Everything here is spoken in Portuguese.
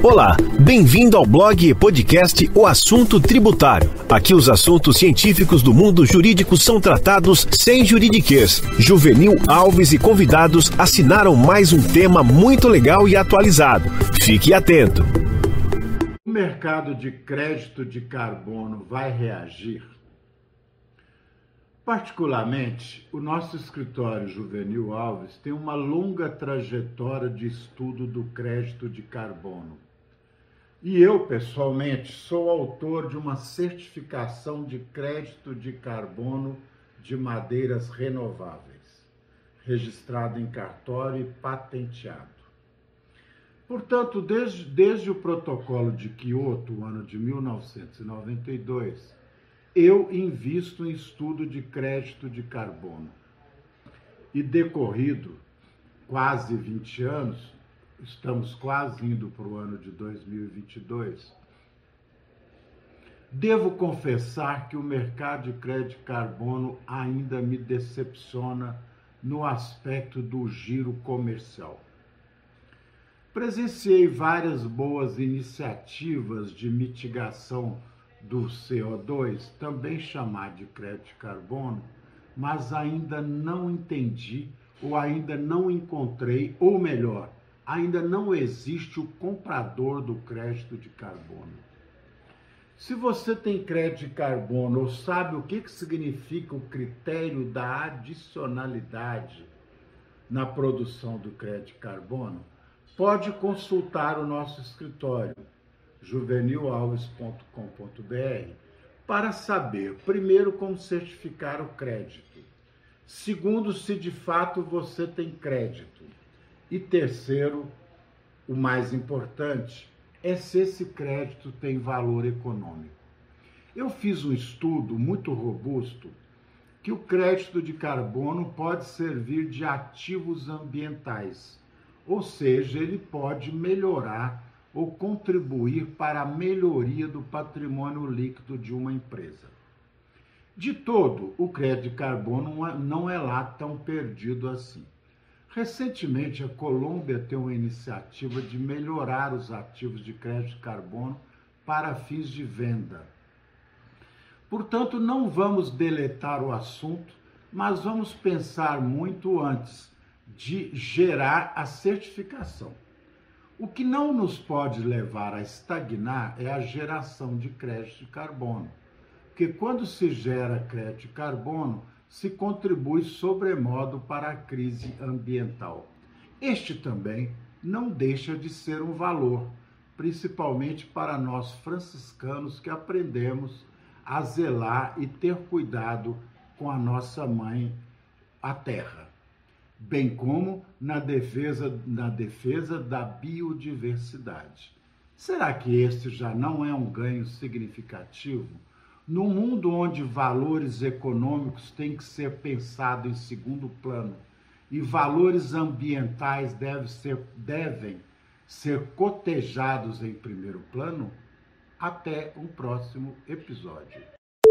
Olá, bem-vindo ao blog e podcast O Assunto Tributário. Aqui os assuntos científicos do mundo jurídico são tratados sem juridiquês. Juvenil Alves e convidados assinaram mais um tema muito legal e atualizado. Fique atento. O mercado de crédito de carbono vai reagir? Particularmente, o nosso escritório Juvenil Alves tem uma longa trajetória de estudo do crédito de carbono e eu, pessoalmente, sou autor de uma certificação de crédito de carbono de madeiras renováveis, registrado em cartório e patenteado. Portanto, desde, desde o protocolo de Kyoto, ano de 1992, eu invisto em estudo de crédito de carbono. E decorrido quase 20 anos, estamos quase indo para o ano de 2022, devo confessar que o mercado de crédito carbono ainda me decepciona no aspecto do giro comercial. Presenciei várias boas iniciativas de mitigação do CO2, também chamado de crédito carbono, mas ainda não entendi ou ainda não encontrei, ou melhor, ainda não existe o comprador do crédito de carbono. Se você tem crédito de carbono ou sabe o que, que significa o critério da adicionalidade na produção do crédito de carbono, pode consultar o nosso escritório juvenilalves.com.br para saber, primeiro, como certificar o crédito, segundo, se de fato você tem crédito e terceiro, o mais importante, é se esse crédito tem valor econômico. Eu fiz um estudo muito robusto que o crédito de carbono pode servir de ativos ambientais, ou seja, ele pode melhorar ou contribuir para a melhoria do patrimônio líquido de uma empresa. De todo, o crédito de carbono não é lá tão perdido assim. Recentemente, a Colômbia tem uma iniciativa de melhorar os ativos de crédito de carbono para fins de venda. Portanto, não vamos deletar o assunto, mas vamos pensar muito antes de gerar a certificação. O que não nos pode levar a estagnar é a geração de crédito de carbono, porque quando se gera crédito de carbono, se contribui sobremodo para a crise ambiental. Este também não deixa de ser um valor, principalmente para nós franciscanos que aprendemos a zelar e ter cuidado com a nossa mãe, a terra, bem como na defesa, na defesa da biodiversidade. Será que este já não é um ganho significativo? No mundo onde valores econômicos têm que ser pensados em segundo plano e valores ambientais devem ser, devem ser cotejados em primeiro plano, até um próximo episódio.